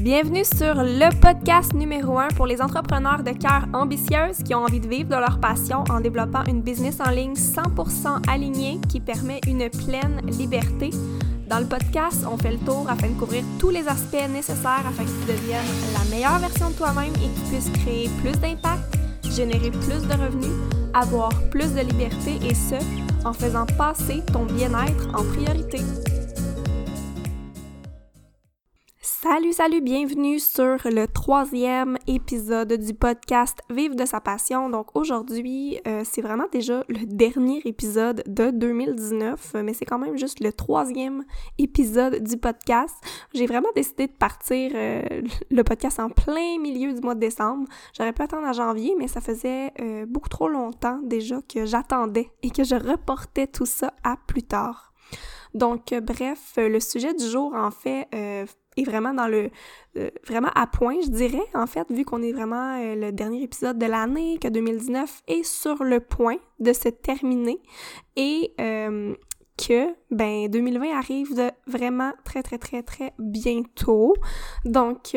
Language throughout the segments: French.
Bienvenue sur le podcast numéro 1 pour les entrepreneurs de cœur ambitieuses qui ont envie de vivre de leur passion en développant une business en ligne 100% alignée qui permet une pleine liberté. Dans le podcast, on fait le tour afin de couvrir tous les aspects nécessaires afin que tu deviennes la meilleure version de toi-même et que tu puisses créer plus d'impact, générer plus de revenus, avoir plus de liberté et ce, en faisant passer ton bien-être en priorité. Salut, salut, bienvenue sur le troisième épisode du podcast Vive de sa passion. Donc aujourd'hui, euh, c'est vraiment déjà le dernier épisode de 2019, mais c'est quand même juste le troisième épisode du podcast. J'ai vraiment décidé de partir euh, le podcast en plein milieu du mois de décembre. J'aurais pu attendre à janvier, mais ça faisait euh, beaucoup trop longtemps déjà que j'attendais et que je reportais tout ça à plus tard. Donc, bref, le sujet du jour, en fait, vraiment dans le euh, vraiment à point, je dirais, en fait, vu qu'on est vraiment euh, le dernier épisode de l'année, que 2019 est sur le point de se terminer et euh, que ben 2020 arrive de vraiment très très très très bientôt. Donc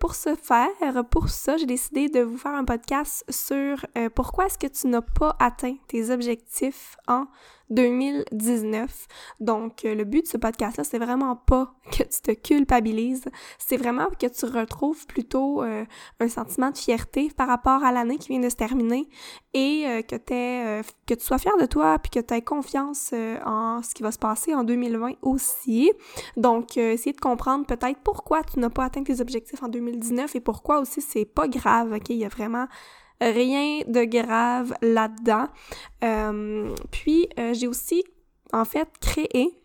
pour ce faire, pour ça, j'ai décidé de vous faire un podcast sur pourquoi est-ce que tu n'as pas atteint tes objectifs en 2019. Donc, euh, le but de ce podcast-là, c'est vraiment pas que tu te culpabilises, c'est vraiment que tu retrouves plutôt euh, un sentiment de fierté par rapport à l'année qui vient de se terminer et euh, que, tu sois fier de toi puis que tu aies confiance en ce qui va se passer en 2020 aussi. Donc, essayer de comprendre peut-être pourquoi tu n'as pas atteint tes objectifs en 2019 et pourquoi aussi c'est pas grave, ok? Il y a vraiment Rien de grave là-dedans. Euh, puis, euh, j'ai aussi, en fait, créé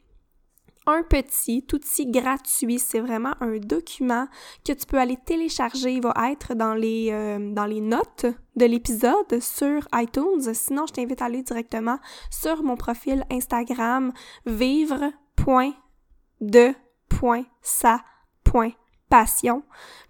un petit outil gratuit. C'est vraiment un document que tu peux aller télécharger. Il va être dans les, euh, dans les notes de l'épisode sur iTunes. Sinon, je t'invite à aller directement sur mon profil Instagram vivre.de.sa.passion passion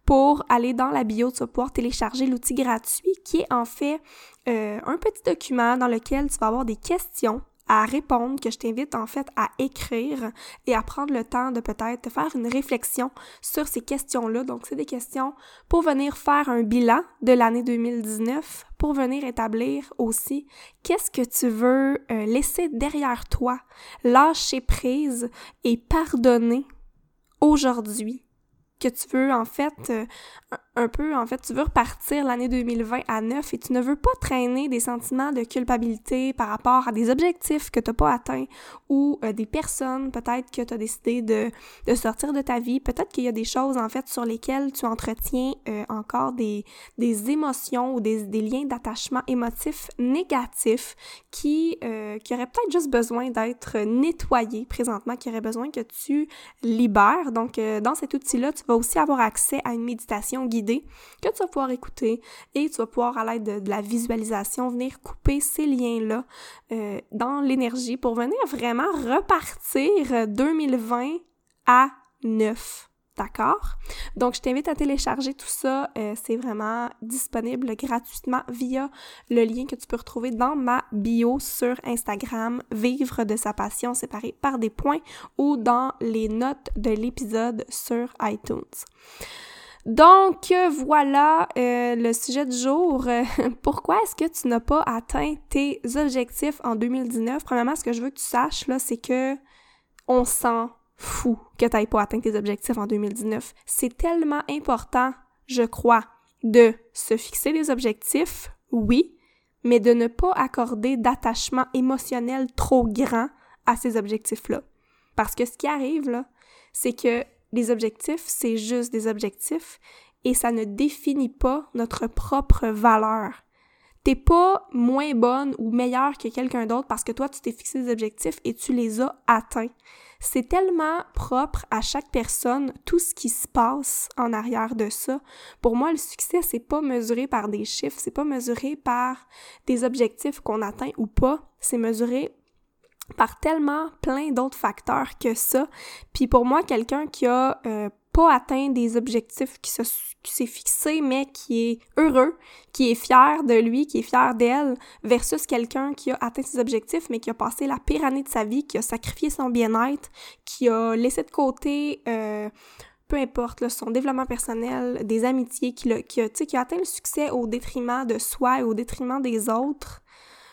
pour aller dans la bio, tu vas pouvoir télécharger l'outil gratuit qui est en fait euh, un petit document dans lequel tu vas avoir des questions à répondre, que je t'invite en fait à écrire et à prendre le temps de peut-être faire une réflexion sur ces questions-là. Donc, c'est des questions pour venir faire un bilan de l'année 2019, pour venir établir aussi qu'est-ce que tu veux euh, laisser derrière toi, lâcher prise et pardonner aujourd'hui que tu veux en fait euh, un peu en fait tu veux repartir l'année 2020 à neuf et tu ne veux pas traîner des sentiments de culpabilité par rapport à des objectifs que tu n'as pas atteints ou euh, des personnes peut-être que tu as décidé de, de, sortir de ta vie, peut-être qu'il y a des choses en fait sur lesquelles tu entretiens euh, encore des, des émotions ou des, des liens d'attachement émotif négatifs qui, qui auraient peut-être juste besoin d'être nettoyés présentement, qui auraient besoin que tu libères. Donc dans cet outil-là, tu vas aussi avoir accès à une méditation guidée que tu vas pouvoir écouter et tu vas pouvoir, à l'aide de, la visualisation, venir couper ces liens-là euh, dans l'énergie pour venir vraiment repartir 2020 à neuf. D'accord? Donc, je t'invite à télécharger tout ça. Euh, c'est vraiment disponible gratuitement via le lien que tu peux retrouver dans ma bio sur Instagram, Vivre de sa passion séparée par des points ou dans les notes de l'épisode sur iTunes. Donc voilà euh, le sujet du jour. Pourquoi est-ce que tu n'as pas atteint tes objectifs en 2019? Premièrement, ce que je veux que tu saches là, c'est que on sent fou que tu n'aies pas atteint tes objectifs en 2019. C'est tellement important, je crois, de se fixer des objectifs, oui, mais de ne pas accorder d'attachement émotionnel trop grand à ces objectifs-là. Parce que ce qui arrive, là, c'est que les objectifs, c'est juste des objectifs et ça ne définit pas notre propre valeur. Pas moins bonne ou meilleure que quelqu'un d'autre parce que toi, tu t'es fixé des objectifs et tu les as atteints. C'est tellement propre à chaque personne, tout ce qui se passe en arrière de ça. Pour moi, le succès, c'est pas mesuré par des chiffres, c'est pas mesuré par des objectifs qu'on atteint ou pas, c'est mesuré par tellement plein d'autres facteurs que ça. Puis pour moi, quelqu'un qui a euh, pas atteint des objectifs qui, s'est fixé, mais qui est heureux, qui est fier de lui, qui est fier d'elle, versus quelqu'un qui a atteint ses objectifs, mais qui a passé la pire année de sa vie, qui a sacrifié son bien-être, qui a laissé de côté euh, peu importe, son développement personnel, des amitiés, qui, a, qui, a, qui a atteint le succès au détriment de soi et au détriment des autres,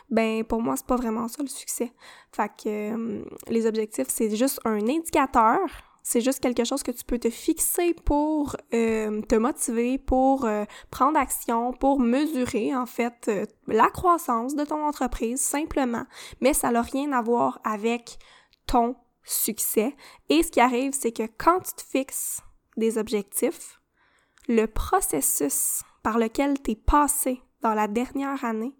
ben pour moi, c'est pas vraiment ça le succès. Fait que euh, les objectifs, c'est juste un indicateur, c'est juste quelque chose que tu peux te fixer pour euh, te motiver, pour euh, prendre action, pour mesurer en fait la croissance de ton entreprise simplement, mais ça n'a rien à voir avec ton succès. Et ce qui arrive, c'est que quand tu te fixes des objectifs, le processus par lequel tu es passé dans la dernière année,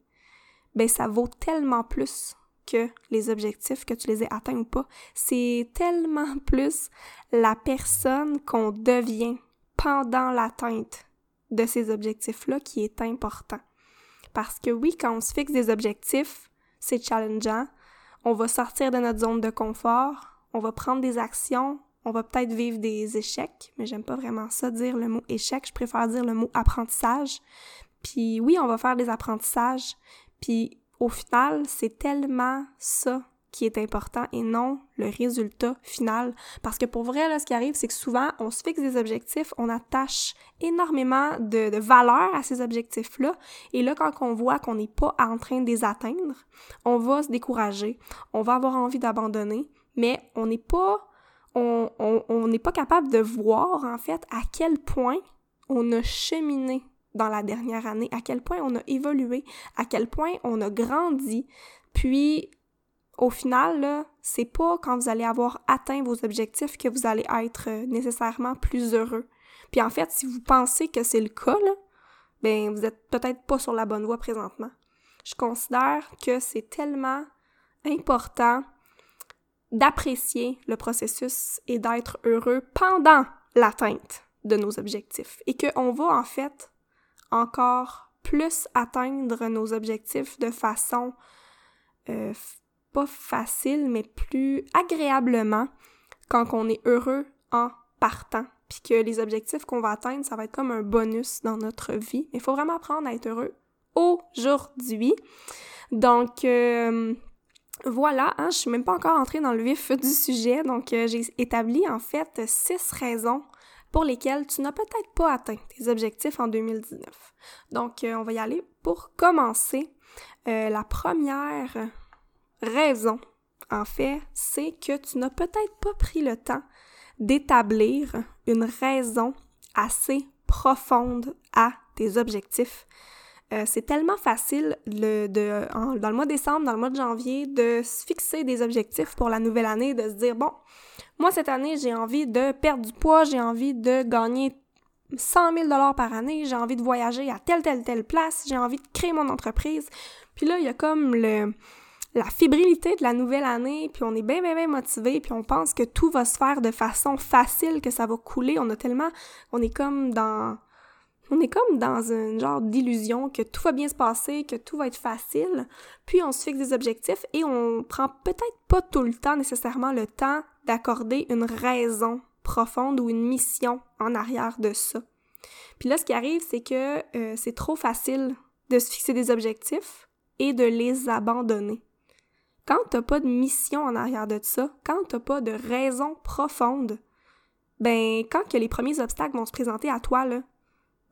ben ça vaut tellement plus que les objectifs, que tu les aies atteints ou pas. C'est tellement plus la personne qu'on devient pendant l'atteinte de ces objectifs-là qui est important. Parce que oui, quand on se fixe des objectifs, c'est challengeant. On va sortir de notre zone de confort, on va prendre des actions, on va peut-être vivre des échecs, mais j'aime pas vraiment ça dire le mot échec, je préfère dire le mot apprentissage. Puis oui, on va faire des apprentissages, puis au final, c'est tellement ça qui est important et non le résultat final. Parce que pour vrai, là, ce qui arrive, c'est que souvent, on se fixe des objectifs, on attache énormément de, valeur à ces objectifs-là. Et là, quand on voit qu'on n'est pas en train de les atteindre, on va se décourager, on va avoir envie d'abandonner, mais on n'est pas, on n'est pas capable de voir, en fait, à quel point on a cheminé dans la dernière année, à quel point on a évolué, à quel point on a grandi. Puis, au final, là, c'est pas quand vous allez avoir atteint vos objectifs que vous allez être euh, nécessairement plus heureux. Puis en fait, si vous pensez que c'est le cas, là, ben vous êtes peut-être pas sur la bonne voie présentement. Je considère que c'est tellement important d'apprécier le processus et d'être heureux pendant l'atteinte de nos objectifs et qu'on va en fait encore plus atteindre nos objectifs de façon euh, pas facile, mais plus agréablement quand on est heureux en partant. Puis que les objectifs qu'on va atteindre, ça va être comme un bonus dans notre vie. Il faut vraiment apprendre à être heureux aujourd'hui. Donc, euh, voilà, hein, je suis même pas encore entrée dans le vif du sujet. Donc, euh, j'ai établi en fait six raisons pour lesquelles tu n'as peut-être pas atteint tes objectifs en 2019. Donc, euh, on va y aller. Pour commencer, euh, la première raison, en fait, c'est que tu n'as peut-être pas pris le temps d'établir une raison assez profonde à tes objectifs. Euh, c'est tellement facile dans le mois de décembre, dans le mois de janvier, de se fixer des objectifs pour la nouvelle année, de se dire, bon, moi, cette année, j'ai envie de perdre du poids, j'ai envie de gagner 100 000 par année, j'ai envie de voyager à telle, telle, telle place, j'ai envie de créer mon entreprise. Puis là, il y a comme la fébrilité de la nouvelle année, puis on est bien, bien, bien motivé, puis on pense que tout va se faire de façon facile, que ça va couler. On a tellement... On est comme dans on est comme dans un genre d'illusion que tout va bien se passer, que tout va être facile, puis on se fixe des objectifs et on prend peut-être pas tout le temps nécessairement le temps d'accorder une raison profonde ou une mission en arrière de ça. Puis là, ce qui arrive, c'est que euh, c'est trop facile de se fixer des objectifs et de les abandonner. Quand t'as pas de mission en arrière de ça, quand t'as pas de raison profonde, ben quand que les premiers obstacles vont se présenter à toi, là,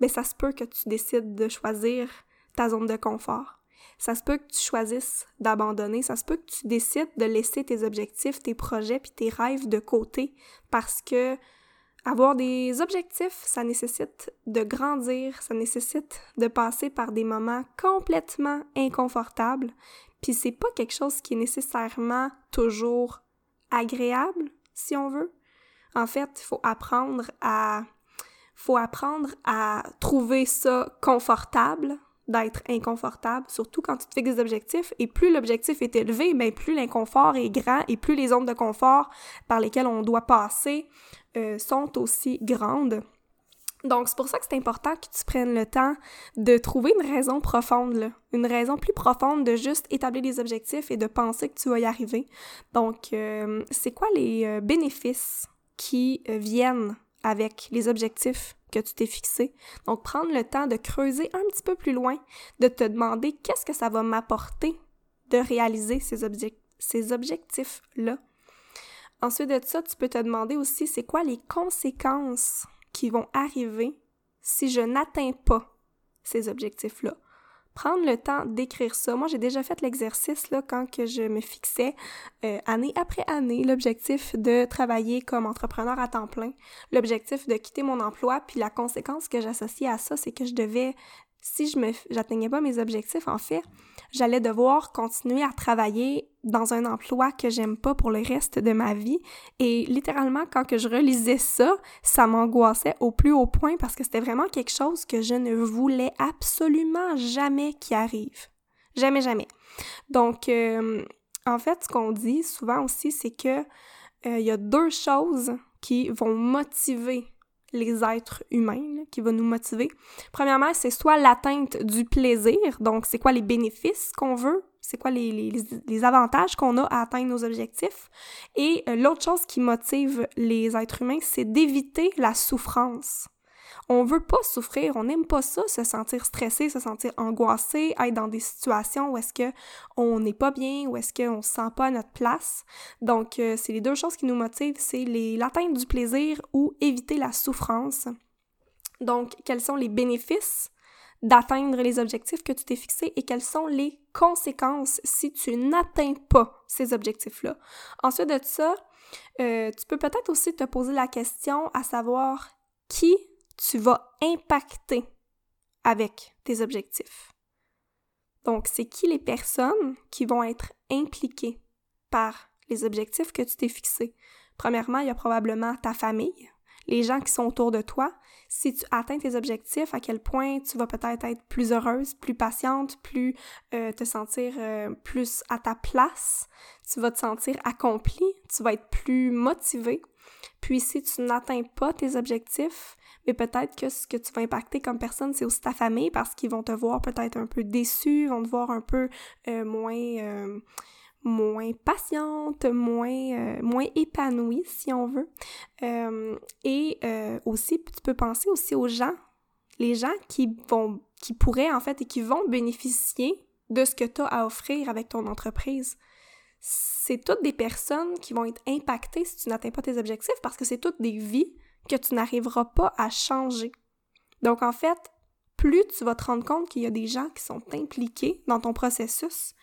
ben ça se peut que tu décides de choisir ta zone de confort. Ça se peut que tu choisisses d'abandonner, ça se peut que tu décides de laisser tes objectifs, tes projets puis tes rêves de côté parce que avoir des objectifs, ça nécessite de grandir, ça nécessite de passer par des moments complètement inconfortables, puis c'est pas quelque chose qui est nécessairement toujours agréable, si on veut. En fait, il faut apprendre à faut apprendre à trouver ça confortable d'être inconfortable, surtout quand tu te fixes des objectifs. Et plus l'objectif est élevé, ben plus l'inconfort est grand et plus les zones de confort par lesquelles on doit passer euh, sont aussi grandes. Donc, c'est pour ça que c'est important que tu prennes le temps de trouver une raison profonde, une raison plus profonde de juste établir des objectifs et de penser que tu vas y arriver. Donc, euh, c'est quoi les euh, bénéfices qui viennent avec les objectifs que tu t'es fixés. Donc, prendre le temps de creuser un petit peu plus loin, de te demander qu'est-ce que ça va m'apporter de réaliser ces, ces objectifs-là. Ensuite de ça, tu peux te demander aussi c'est quoi les conséquences qui vont arriver si je n'atteins pas ces objectifs-là? Prendre le temps d'écrire ça. Moi, j'ai déjà fait l'exercice là quand que je me fixais euh, année après année l'objectif de travailler comme entrepreneur à temps plein, l'objectif de quitter mon emploi, puis la conséquence que j'associais à ça, c'est que je devais si je me j'atteignais pas mes objectifs en fait, j'allais devoir continuer à travailler dans un emploi que j'aime pas pour le reste de ma vie et littéralement quand je relisais ça, ça m'angoissait au plus haut point parce que c'était vraiment quelque chose que je ne voulais absolument jamais qui arrive. Jamais jamais. Donc euh, en fait, ce qu'on dit souvent aussi c'est que euh, il y a deux choses qui vont motiver les êtres humains qui va nous motiver. Premièrement, c'est soit l'atteinte du plaisir, donc c'est quoi les bénéfices qu'on veut, c'est quoi les, les, les avantages qu'on a à atteindre nos objectifs. Et euh, l'autre chose qui motive les êtres humains, c'est d'éviter la souffrance. On veut pas souffrir, on n'aime pas ça, se sentir stressé, se sentir angoissé, être dans des situations où est-ce que on n'est pas bien, où est-ce qu'on se sent pas à notre place. Donc, euh, c'est les deux choses qui nous motivent, c'est l'atteinte du plaisir ou éviter la souffrance. Donc, quels sont les bénéfices d'atteindre les objectifs que tu t'es fixés et quelles sont les conséquences si tu n'atteins pas ces objectifs-là? Ensuite de ça, euh, tu peux peut-être aussi te poser la question à savoir qui tu vas impacter avec tes objectifs. Donc, c'est qui les personnes qui vont être impliquées par les objectifs que tu t'es fixés? Premièrement, il y a probablement ta famille, les gens qui sont autour de toi. Si tu atteins tes objectifs, à quel point tu vas peut-être être plus heureuse, plus patiente, plus euh, te sentir euh, plus à ta place, tu vas te sentir accompli, tu vas être plus motivé. Puis si tu n'atteins pas tes objectifs, mais peut-être que ce que tu vas impacter comme personne, c'est aussi ta famille parce qu'ils vont te voir peut-être un peu déçu, vont te voir un peu euh, moins euh, moins patiente, moins euh, moins épanouie si on veut. et aussi tu peux penser aussi aux gens, les gens qui vont qui pourraient en fait et qui vont bénéficier de ce que tu as à offrir avec ton entreprise c'est toutes des personnes qui vont être impactées si tu n'atteins pas tes objectifs parce que c'est toutes des vies que tu n'arriveras pas à changer. Donc en fait, plus tu vas te rendre compte qu'il y a des gens qui sont impliqués dans ton processus,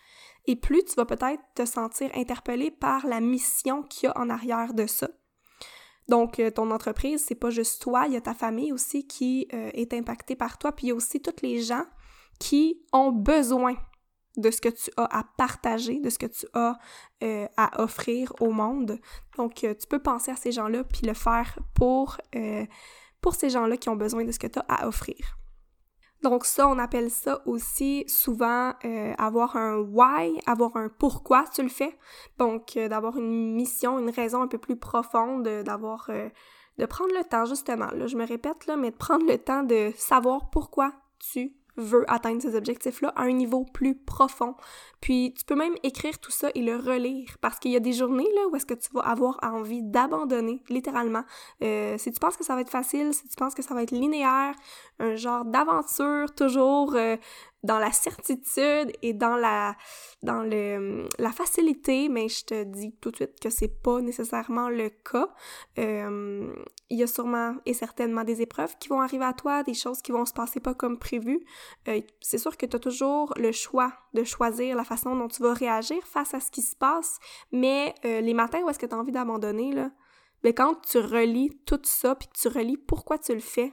et plus tu vas peut-être te sentir interpellé par la mission qu'il y a en arrière de ça. Donc, euh, ton entreprise, c'est pas juste toi, il y a ta famille aussi qui euh, est impactée par toi, puis il y a aussi tous les gens qui ont besoin de ce que tu as à partager, de ce que tu as euh, à offrir au monde. Donc, euh, tu peux penser à ces gens-là puis le faire pour, euh, pour ces gens-là qui ont besoin de ce que tu as à offrir. Donc ça, on appelle ça aussi souvent avoir un why, avoir un pourquoi tu le fais. Donc d'avoir une mission, une raison un peu plus profonde, d'avoir de prendre le temps justement. Là, je me répète là, mais de prendre le temps de savoir pourquoi tu veut atteindre ces objectifs-là à un niveau plus profond. Puis tu peux même écrire tout ça et le relire parce qu'il y a des journées où est-ce que tu vas avoir envie d'abandonner, littéralement. Euh, si tu penses que ça va être facile, si tu penses que ça va être linéaire, un genre d'aventure toujours euh, dans la certitude et dans la dans le la facilité, mais je te dis tout de suite que c'est pas nécessairement le cas. Euh, il y a sûrement et certainement des épreuves qui vont arriver à toi, des choses qui vont se passer pas comme prévu. Euh, c'est sûr que tu as toujours le choix de choisir la façon dont tu vas réagir face à ce qui se passe, mais euh, les matins où est-ce que tu as envie d'abandonner là, mais ben, quand tu relis tout ça puis tu relis pourquoi tu le fais,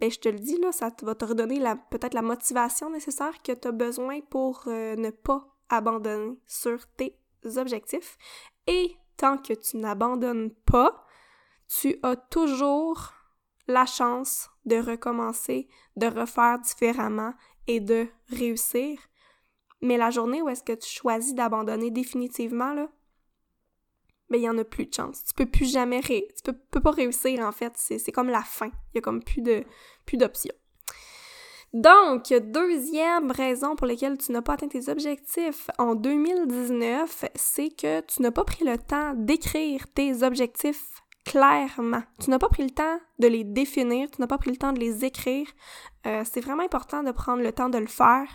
ben je te le dis, là, ça va te redonner peut-être la motivation nécessaire que tu as besoin pour euh, ne pas abandonner sur tes objectifs. Et tant que tu n'abandonnes pas, tu as toujours la chance de recommencer, de refaire différemment et de réussir. Mais la journée où est-ce que tu choisis d'abandonner définitivement, là, mais il y en a plus de chance. Tu peux plus jamais ré... tu peux, pas réussir en fait, c'est comme la fin. Il y a comme plus de plus d'options. Donc, deuxième raison pour laquelle tu n'as pas atteint tes objectifs en 2019, c'est que tu n'as pas pris le temps d'écrire tes objectifs clairement. Tu n'as pas pris le temps de les définir, tu n'as pas pris le temps de les écrire. Euh, c'est vraiment important de prendre le temps de le faire.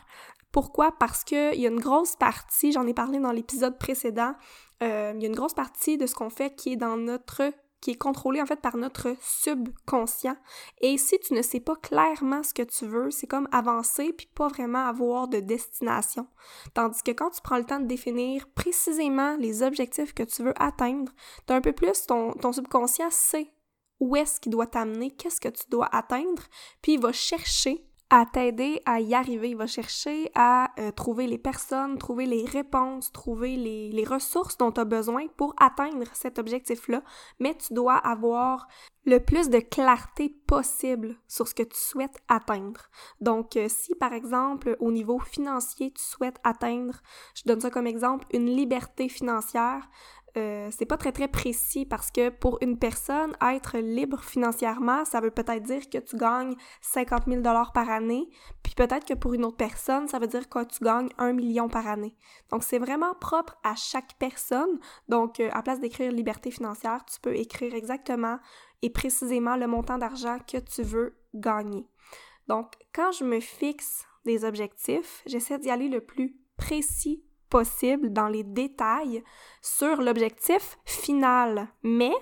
Pourquoi? Parce qu'il y a une grosse partie, j'en ai parlé dans l'épisode précédent, euh, il y a une grosse partie de ce qu'on fait qui est dans notre qui est contrôlé en fait par notre subconscient. Et si tu ne sais pas clairement ce que tu veux, c'est comme avancer puis pas vraiment avoir de destination. Tandis que quand tu prends le temps de définir précisément les objectifs que tu veux atteindre, tu un peu plus ton, ton subconscient sait où est-ce qu'il doit t'amener, qu'est-ce que tu dois atteindre, puis il va chercher à t'aider à y arriver. Il va chercher à euh, trouver les personnes, trouver les réponses, trouver les, ressources dont tu as besoin pour atteindre cet objectif-là. Mais tu dois avoir le plus de clarté possible sur ce que tu souhaites atteindre. Donc, euh, si par exemple, au niveau financier, tu souhaites atteindre, je donne ça comme exemple, une liberté financière, euh, c'est pas très très précis parce que pour une personne, être libre financièrement, ça veut peut-être dire que tu gagnes 50 000 dollars par année, puis peut-être que pour une autre personne, ça veut dire que tu gagnes 1 million par année. Donc c'est vraiment propre à chaque personne. Donc euh, à place d'écrire liberté financière, tu peux écrire exactement et précisément le montant d'argent que tu veux gagner. Donc quand je me fixe des objectifs, j'essaie d'y aller le plus précis possible dans les détails sur l'objectif final. Mais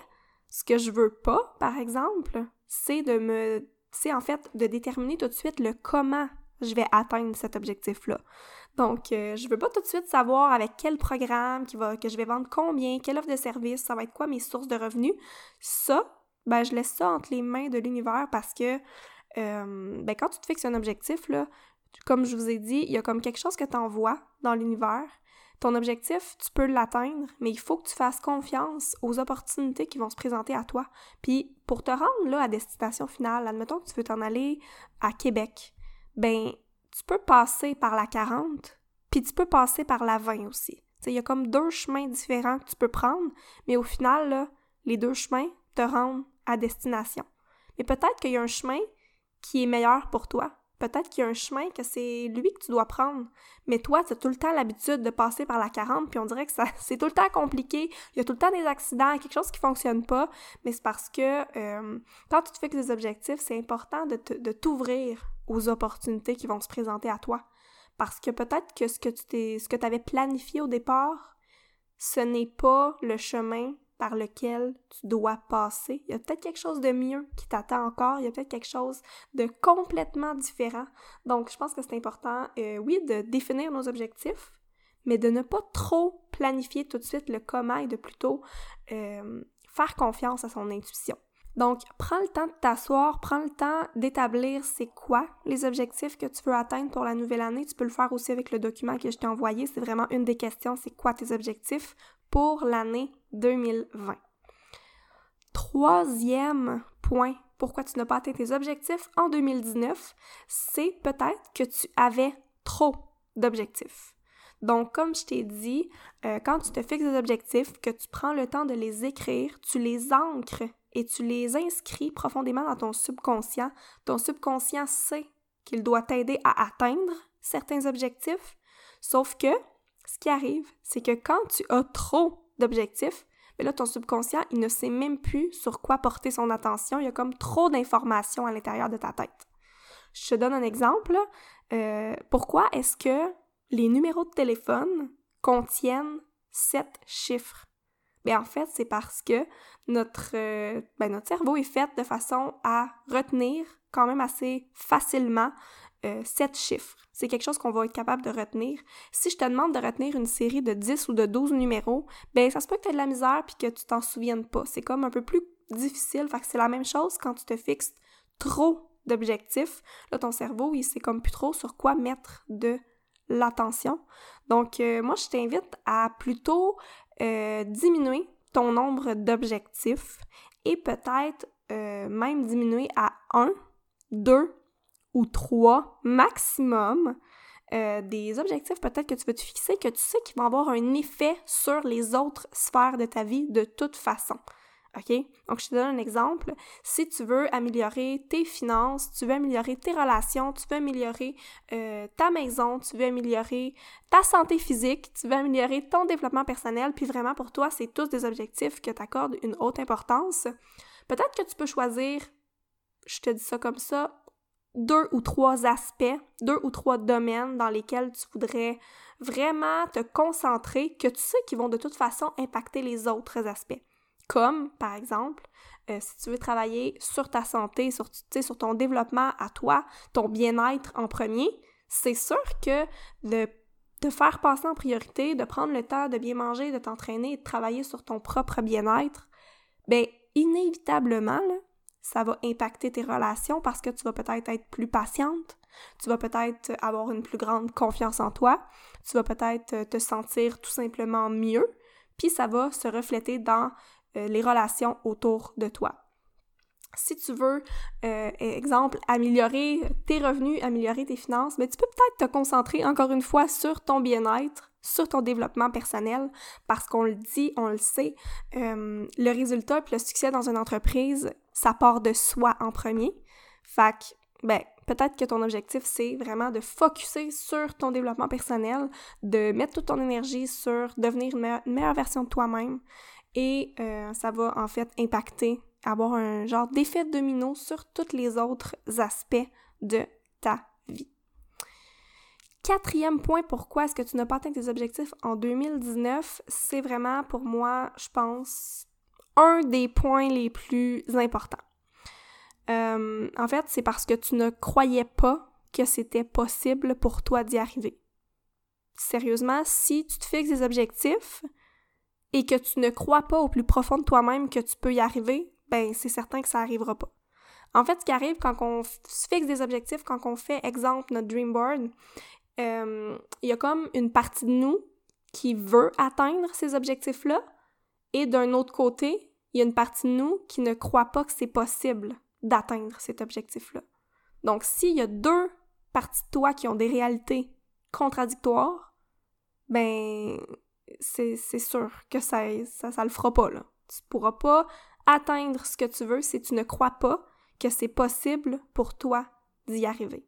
ce que je veux pas, par exemple, c'est de me c'est en fait de déterminer tout de suite le comment je vais atteindre cet objectif-là. Donc, euh, je veux pas tout de suite savoir avec quel programme qui va, que je vais vendre combien, quelle offre de service, ça va être quoi mes sources de revenus. Ça, ben, je laisse ça entre les mains de l'univers parce que, euh, ben, quand tu te fixes un objectif, là, comme je vous ai dit, il y a comme quelque chose que tu envoies dans l'univers ton objectif, tu peux l'atteindre, mais il faut que tu fasses confiance aux opportunités qui vont se présenter à toi. Puis pour te rendre là à destination finale, admettons que tu veux t'en aller à Québec, ben tu peux passer par la 40, puis tu peux passer par la 20 aussi. Il y a comme deux chemins différents que tu peux prendre, mais au final, les deux chemins te rendent à destination. Mais peut-être qu'il y a un chemin qui est meilleur pour toi, peut-être qu'il y a un chemin que c'est lui que tu dois prendre. Mais toi, tu as tout le temps l'habitude de passer par la 40, puis on dirait que c'est tout le temps compliqué. Il y a tout le temps des accidents, quelque chose qui fonctionne pas. Mais c'est parce que euh, quand tu te fixes des objectifs, c'est important de, t'ouvrir aux opportunités qui vont se présenter à toi. Parce que peut-être que ce que tu avais planifié au départ, ce n'est pas le chemin par lequel tu dois passer. Il y a peut-être quelque chose de mieux qui t'attend encore, il y a peut-être quelque chose de complètement différent. Donc, je pense que c'est important, euh, oui, de définir nos objectifs, mais de ne pas trop planifier tout de suite le comment et de plutôt euh, faire confiance à son intuition. Donc, prends le temps de t'asseoir, prends le temps d'établir c'est quoi les objectifs que tu veux atteindre pour la nouvelle année. Tu peux le faire aussi avec le document que je t'ai envoyé. C'est vraiment une des questions, c'est quoi tes objectifs pour l'année 2020. Troisième point, pourquoi tu n'as pas atteint tes objectifs en 2019, c'est peut-être que tu avais trop d'objectifs. Donc, comme je t'ai dit, euh, quand tu te fixes des objectifs, que tu prends le temps de les écrire, tu les ancres et tu les inscris profondément dans ton subconscient, ton subconscient sait qu'il doit t'aider à atteindre certains objectifs, sauf que ce qui arrive, c'est que quand tu as trop d'objectifs, mais là, ton subconscient, il ne sait même plus sur quoi porter son attention. Il y a comme trop d'informations à l'intérieur de ta tête. Je te donne un exemple. Euh, pourquoi est-ce que les numéros de téléphone contiennent sept chiffres? Bien, en fait, c'est parce que notre, euh, ben, notre cerveau est fait de façon à retenir quand même assez facilement euh, sept chiffres. C'est quelque chose qu'on va être capable de retenir. Si je te demande de retenir une série de 10 ou de 12 numéros, ben ça se peut que tu aies de la misère puis que tu t'en souviennes pas. C'est comme un peu plus difficile. Fait que c'est la même chose quand tu te fixes trop d'objectifs. Là, ton cerveau, il sait comme plus trop sur quoi mettre de l'attention. Donc, euh, moi, je t'invite à plutôt euh, diminuer ton nombre d'objectifs et peut-être même diminuer à 1, 2 ou trois maximum euh, des objectifs peut-être que tu veux te fixer, que tu sais qu'ils vont avoir un effet sur les autres sphères de ta vie de toute façon. OK? Donc, je te donne un exemple. Si tu veux améliorer tes finances, tu veux améliorer tes relations, tu veux améliorer euh, ta maison, tu veux améliorer ta santé physique, tu veux améliorer ton développement personnel, puis vraiment pour toi, c'est tous des objectifs que tu accordes une haute importance, peut-être que tu peux choisir, je te dis ça comme ça, deux ou trois aspects, deux ou trois domaines dans lesquels tu voudrais vraiment te concentrer, que tu sais qui vont de toute façon impacter les autres aspects. Comme, par exemple, euh, si tu veux travailler sur ta santé, sur, sur ton développement à toi, ton bien-être en premier, c'est sûr que de te faire passer en priorité, de prendre le temps de bien manger, de t'entraîner et de travailler sur ton propre bien-être, ben inévitablement, ça va impacter tes relations parce que tu vas peut-être être plus patiente, tu vas peut-être avoir une plus grande confiance en toi, tu vas peut-être te sentir tout simplement mieux, puis ça va se refléter dans euh, les relations autour de toi. Si tu veux, euh, exemple, améliorer tes revenus, améliorer tes finances, mais ben, tu peux peut-être te concentrer encore une fois sur ton bien-être, sur ton développement personnel, parce qu'on le dit, on le sait, euh, le résultat puis le succès dans une entreprise, ça part de soi en premier. Fait que, ben, peut-être que ton objectif, c'est vraiment de focuser sur ton développement personnel, de mettre toute ton énergie sur devenir une meilleure version de toi-même et euh, ça va en fait impacter, avoir un genre d'effet domino sur tous les autres aspects de ta vie. Quatrième point, pourquoi est-ce que tu n'as pas atteint tes objectifs en 2019? C'est vraiment pour moi, je pense, un des points les plus importants. Euh, en fait, c'est parce que tu ne croyais pas que c'était possible pour toi d'y arriver. Sérieusement, si tu te fixes des objectifs, et que tu ne crois pas au plus profond de toi-même que tu peux y arriver, ben c'est certain que ça arrivera pas. En fait, ce qui arrive quand on se fixe des objectifs, quand on fait, exemple, notre dream board, euh, il y a comme une partie de nous qui veut atteindre ces objectifs-là, et d'un autre côté, il y a une partie de nous qui ne croit pas que c'est possible d'atteindre cet objectif-là. Donc, s'il y a deux parties de toi qui ont des réalités contradictoires, ben, c'est sûr que ça, ça, ça le fera pas, là. Tu pourras pas atteindre ce que tu veux si tu ne crois pas que c'est possible pour toi d'y arriver.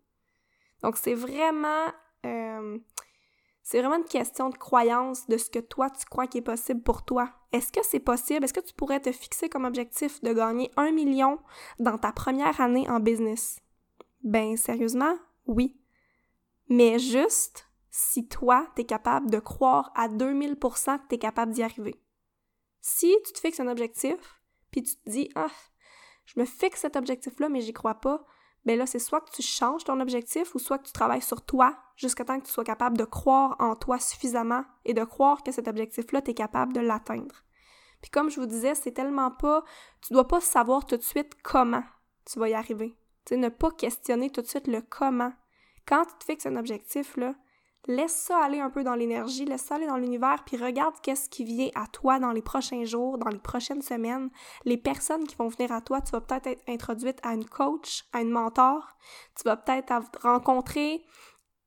Donc, c'est vraiment... Euh, c'est vraiment une question de croyance de ce que toi, tu crois qui est possible pour toi. Est-ce que c'est possible? Est-ce que tu pourrais te fixer comme objectif de gagner un million dans ta première année en business? Ben, sérieusement, oui. Mais juste si toi, tu es capable de croire à 2000% que tu es capable d'y arriver. Si tu te fixes un objectif, puis tu te dis, ah, je me fixe cet objectif-là, mais j'y crois pas, ben là, c'est soit que tu changes ton objectif ou soit que tu travailles sur toi jusqu'à temps que tu sois capable de croire en toi suffisamment et de croire que cet objectif-là, tu es capable de l'atteindre. Puis comme je vous disais, c'est tellement pas, tu dois pas savoir tout de suite comment tu vas y arriver. Tu sais, ne pas questionner tout de suite le comment. Quand tu te fixes un objectif, là, Laisse ça aller un peu dans l'énergie, laisse ça aller dans l'univers, puis regarde qu'est-ce qui vient à toi dans les prochains jours, dans les prochaines semaines. Les personnes qui vont venir à toi, tu vas peut-être être introduite à une coach, à une mentor. Tu vas peut-être rencontrer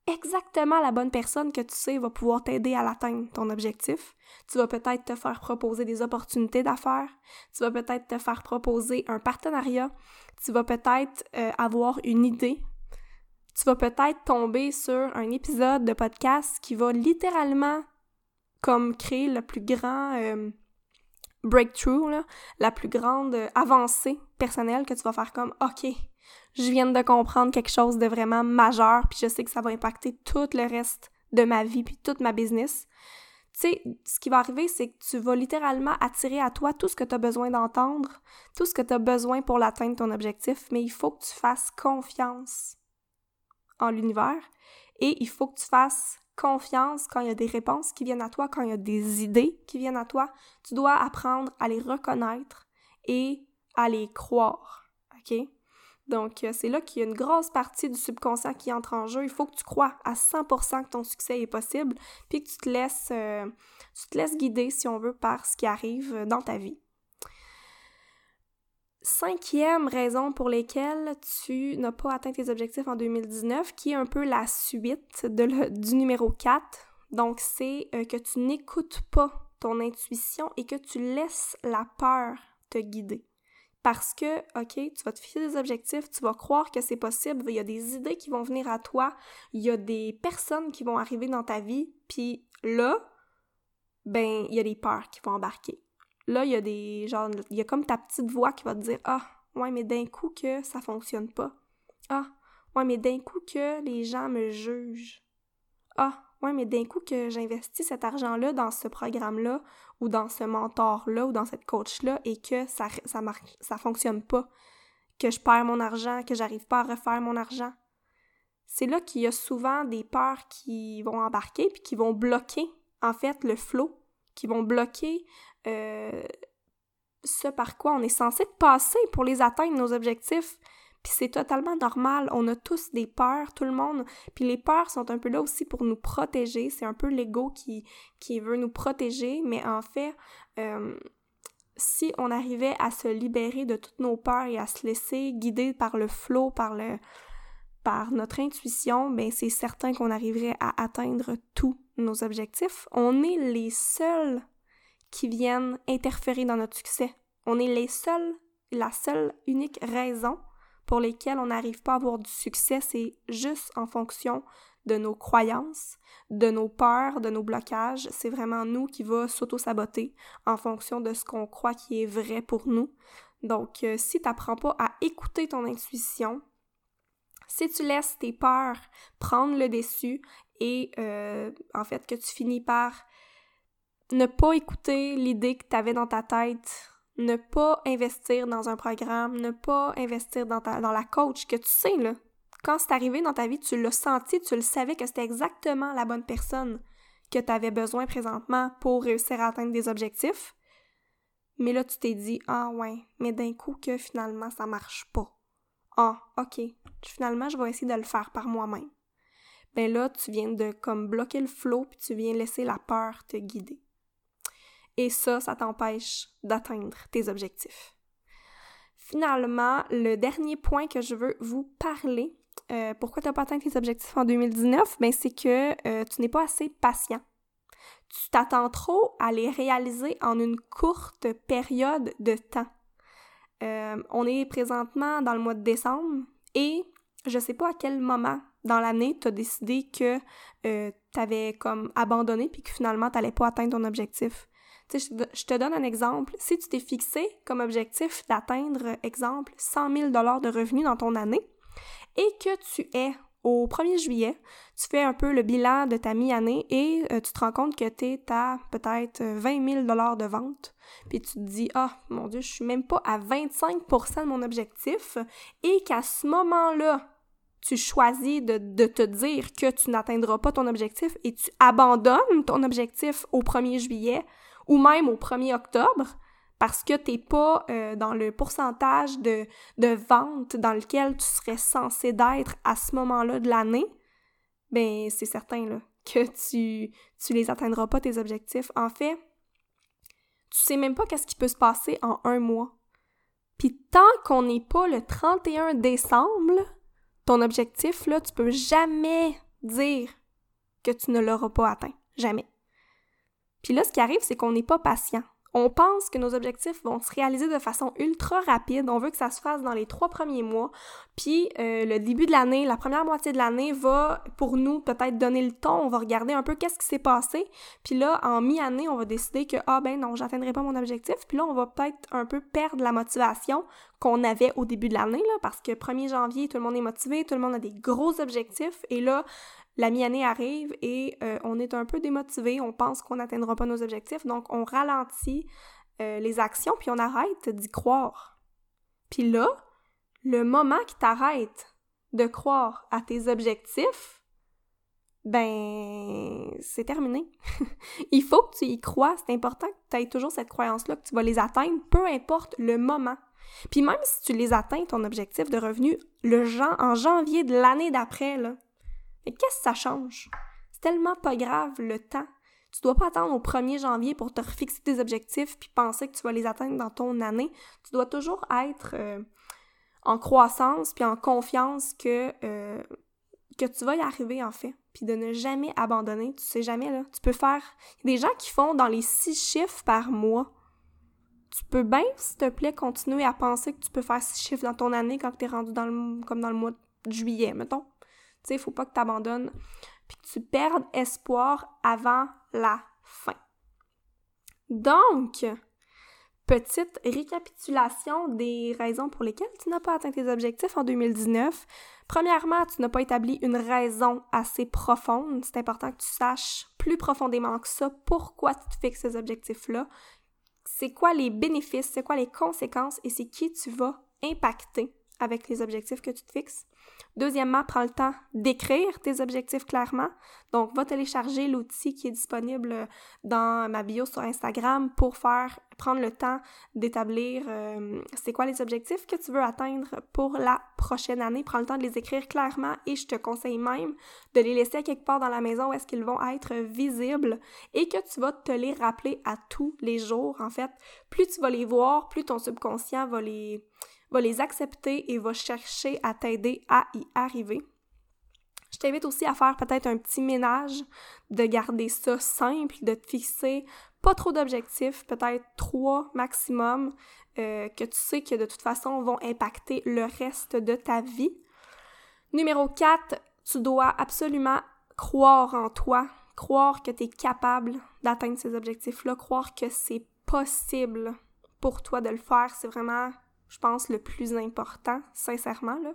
exactement la bonne personne que tu sais va pouvoir t'aider à l'atteindre ton objectif. Tu vas peut-être te faire proposer des opportunités d'affaires. Tu vas peut-être te faire proposer un partenariat. Tu vas peut-être euh, avoir une idée tu vas peut-être tomber sur un épisode de podcast qui va littéralement comme créer le plus grand euh, breakthrough, la plus grande euh, avancée personnelle que tu vas faire comme OK, je viens de comprendre quelque chose de vraiment majeur, puis je sais que ça va impacter tout le reste de ma vie, puis toute ma business. Tu sais, ce qui va arriver, c'est que tu vas littéralement attirer à toi tout ce que tu as besoin d'entendre, tout ce que tu as besoin pour l'atteindre ton objectif, mais il faut que tu fasses confiance en l'univers et il faut que tu fasses confiance quand il y a des réponses qui viennent à toi, quand il y a des idées qui viennent à toi. Tu dois apprendre à les reconnaître et à les croire. OK? Donc, euh, c'est là qu'il y a une grosse partie du subconscient qui entre en jeu. Il faut que tu crois à 100% que ton succès est possible, puis que tu te laisses, euh, tu te laisses guider, si on veut, par ce qui arrive dans ta vie. Cinquième raison pour laquelle tu n'as pas atteint tes objectifs en 2019, qui est un peu la suite du numéro 4. Donc, c'est euh, que tu n'écoutes pas ton intuition et que tu laisses la peur te guider. Parce que, OK, tu vas te fixer des objectifs, tu vas croire que c'est possible, il y a des idées qui vont venir à toi, il y a des personnes qui vont arriver dans ta vie, puis là, ben, il y a des peurs qui vont embarquer. Là, il y a des. Genre, il y a comme ta petite voix qui va te dire Ah, ouais, mais d'un coup que ça fonctionne pas. Ah, Ouais, mais d'un coup que les gens me jugent. Ah, ouais, mais d'un coup que j'investis cet argent-là dans ce programme-là, ou dans ce mentor-là, ou dans cette coach-là, et que ça, ça marche, ça fonctionne pas, que je perds mon argent, que j'arrive pas à refaire mon argent. C'est là qu'il y a souvent des peurs qui vont embarquer, puis qui vont bloquer, en fait, le flot, qui vont bloquer euh, ce par quoi on est censé passer pour les atteindre, nos objectifs. Puis c'est totalement normal, on a tous des peurs, tout le monde. Puis les peurs sont un peu là aussi pour nous protéger, c'est un peu l'ego qui, qui veut nous protéger, mais en fait, euh, si on arrivait à se libérer de toutes nos peurs et à se laisser guider par le flot, par le par notre intuition, ben c'est certain qu'on arriverait à atteindre tous nos objectifs. On est les seuls qui viennent interférer dans notre succès. On est les seuls, la seule unique raison pour lesquelles on n'arrive pas à avoir du succès, c'est juste en fonction de nos croyances, de nos peurs, de nos blocages. C'est vraiment nous qui va s'auto-saboter en fonction de ce qu'on croit qui est vrai pour nous. Donc, euh, si tu n'apprends pas à écouter ton intuition, si tu laisses tes peurs prendre le dessus et euh, en fait que tu finis par ne pas écouter l'idée que tu avais dans ta tête, ne pas investir dans un programme, ne pas investir dans, dans la coach que tu sais, là. Quand c'est arrivé dans ta vie, tu l'as senti, tu le savais que c'était exactement la bonne personne que tu avais besoin présentement pour réussir à atteindre des objectifs. Mais là, tu t'es dit, ah ouais, mais d'un coup que finalement ça marche pas. Ah, ok, finalement je vais essayer de le faire par moi-même. Ben là, tu viens de comme bloquer le flot puis tu viens laisser la peur te guider. Et ça, ça t'empêche d'atteindre tes objectifs. Finalement, le dernier point que je veux vous parler, euh, pourquoi tu n'as pas atteint tes objectifs en 2019, ben c'est que euh, tu n'es pas assez patient. Tu t'attends trop à les réaliser en une courte période de temps. Euh, on est présentement dans le mois de décembre et je sais pas à quel moment dans l'année tu as décidé que tu avais comme abandonné puis que finalement tu n'allais pas atteindre ton objectif je te donne un exemple. Si tu t'es fixé comme objectif d'atteindre, exemple, 100 000 de revenus dans ton année et que tu es au 1er juillet, tu fais un peu le bilan de ta mi-année et euh, tu te rends compte que tu à peut-être 20 000 de vente. Puis tu te dis, ah, mon Dieu, je suis même pas à 25% de mon objectif et qu'à ce moment-là, tu choisis de, de, te dire que tu n'atteindras pas ton objectif et tu abandonnes ton objectif au 1er juillet, ou même au 1er octobre parce que tu n'es pas euh, dans le pourcentage de, de vente dans lequel tu serais censé d'être à ce moment-là de l'année, ben c'est certain là, que tu tu les atteindras pas tes objectifs. En fait, tu sais même pas qu'est-ce qui peut se passer en un mois. Puis tant qu'on n'est pas le 31 décembre, ton objectif là, tu peux jamais dire que tu ne l'auras pas atteint, jamais. Puis là, ce qui arrive, c'est qu'on n'est pas patient. On pense que nos objectifs vont se réaliser de façon ultra rapide. On veut que ça se fasse dans les trois premiers mois. Puis euh, le début de l'année, la première moitié de l'année va pour nous peut-être donner le ton. On va regarder un peu qu'est-ce qui s'est passé. Puis là, en mi-année, on va décider que ah ben non, j'atteindrai pas mon objectif. Puis là, on va peut-être un peu perdre la motivation qu'on avait au début de l'année là, parce que 1er janvier, tout le monde est motivé, tout le monde a des gros objectifs. Et là, la mi-année arrive et euh, on est un peu démotivé, on pense qu'on n'atteindra pas nos objectifs, donc on ralentit euh, les actions puis on arrête d'y croire. Puis là, le moment qui t'arrête de croire à tes objectifs, ben c'est terminé. Il faut que tu y crois, c'est important que tu aies toujours cette croyance-là que tu vas les atteindre, peu importe le moment. Puis même si tu les atteins, ton objectif de revenu, le en janvier de l'année d'après, là, mais qu'est-ce que ça change? C'est tellement pas grave le temps. Tu dois pas attendre au 1er janvier pour te refixer tes objectifs puis penser que tu vas les atteindre dans ton année. Tu dois toujours être euh, en croissance puis en confiance que, euh, que tu vas y arriver en fait. Puis de ne jamais abandonner. Tu sais jamais là. Tu peux faire. Il y a des gens qui font dans les six chiffres par mois. Tu peux bien, s'il te plaît, continuer à penser que tu peux faire six chiffres dans ton année quand tu es rendu comme dans le mois de juillet, mettons. Tu sais, faut pas que tu abandonnes puis que tu perdes espoir avant la fin. Donc, petite récapitulation des raisons pour lesquelles tu n'as pas atteint tes objectifs en 2019. Premièrement, tu n'as pas établi une raison assez profonde. C'est important que tu saches plus profondément que ça pourquoi tu te fixes ces objectifs-là. C'est quoi les bénéfices, c'est quoi les conséquences et c'est qui tu vas impacter avec les objectifs que tu te fixes. Deuxièmement, prends le temps d'écrire tes objectifs clairement. Donc, va télécharger l'outil qui est disponible dans ma bio sur Instagram pour faire prendre le temps d'établir euh, c'est quoi les objectifs que tu veux atteindre pour la prochaine année. Prends le temps de les écrire clairement et je te conseille même de les laisser quelque part dans la maison où est-ce qu'ils vont être visibles et que tu vas te les rappeler à tous les jours. En fait, plus tu vas les voir, plus ton subconscient va les va les accepter et va chercher à t'aider à y arriver. Je t'invite aussi à faire peut-être un petit ménage, de garder ça simple, de te fixer pas trop d'objectifs, peut-être trois maximum, euh, que tu sais que de toute façon vont impacter le reste de ta vie. Numéro 4, tu dois absolument croire en toi, croire que tu es capable d'atteindre ces objectifs-là, croire que c'est possible pour toi de le faire. C'est vraiment je pense, le plus important, sincèrement. Là.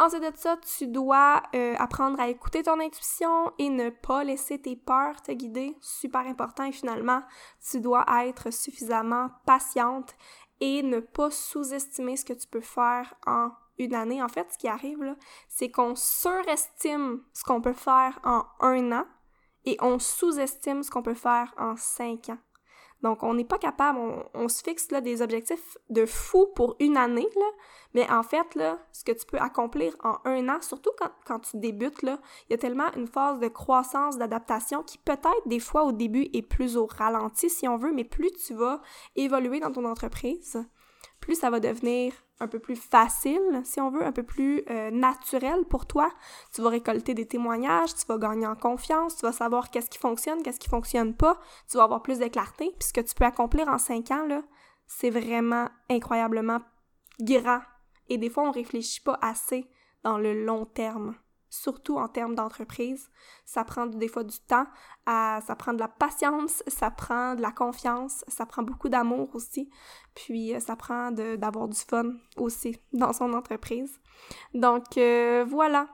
Ensuite de ça, tu dois euh, apprendre à écouter ton intuition et ne pas laisser tes peurs te guider. Super important. Et finalement, tu dois être suffisamment patiente et ne pas sous-estimer ce que tu peux faire en une année. En fait, ce qui arrive, c'est qu'on surestime ce qu'on peut faire en un an et on sous-estime ce qu'on peut faire en cinq ans. Donc, on n'est pas capable, on, se fixe des objectifs de fou pour une année, mais en fait, ce que tu peux accomplir en un an, surtout quand, quand tu débutes, il y a tellement une phase de croissance, d'adaptation qui peut-être des fois au début est plus au ralenti si on veut, mais plus tu vas évoluer dans ton entreprise, plus ça va devenir un peu plus facile, si on veut, un peu plus euh, naturel pour toi. Tu vas récolter des témoignages, tu vas gagner en confiance, tu vas savoir qu'est-ce qui fonctionne, qu'est-ce qui fonctionne pas, tu vas avoir plus de clarté. Puis ce que tu peux accomplir en cinq ans, là, c'est vraiment incroyablement grand. Et des fois, on réfléchit pas assez dans le long terme surtout en termes d'entreprise. Ça prend des fois du temps, ça prend de la patience, ça prend de la confiance, ça prend beaucoup d'amour aussi, puis euh, ça prend d'avoir du fun aussi dans son entreprise. Donc euh, voilà,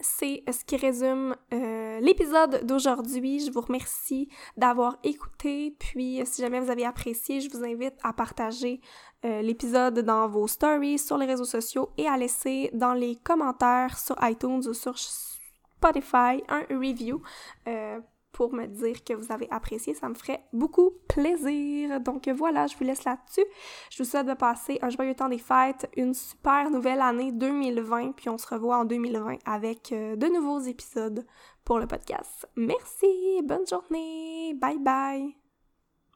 c'est ce qui résume euh, l'épisode d'aujourd'hui. Je vous remercie d'avoir écouté. Puis, si jamais vous avez apprécié, je vous invite à partager euh, l'épisode dans vos stories, sur les réseaux sociaux et à laisser dans les commentaires sur iTunes ou sur Spotify un review. Euh, pour me dire que vous avez apprécié. Ça me ferait beaucoup plaisir. Donc voilà, je vous laisse là-dessus. Je vous souhaite de passer un joyeux temps des fêtes, une super nouvelle année 2020, puis on se revoit en 2020 avec euh, de nouveaux épisodes pour le podcast. Merci, bonne journée, bye bye.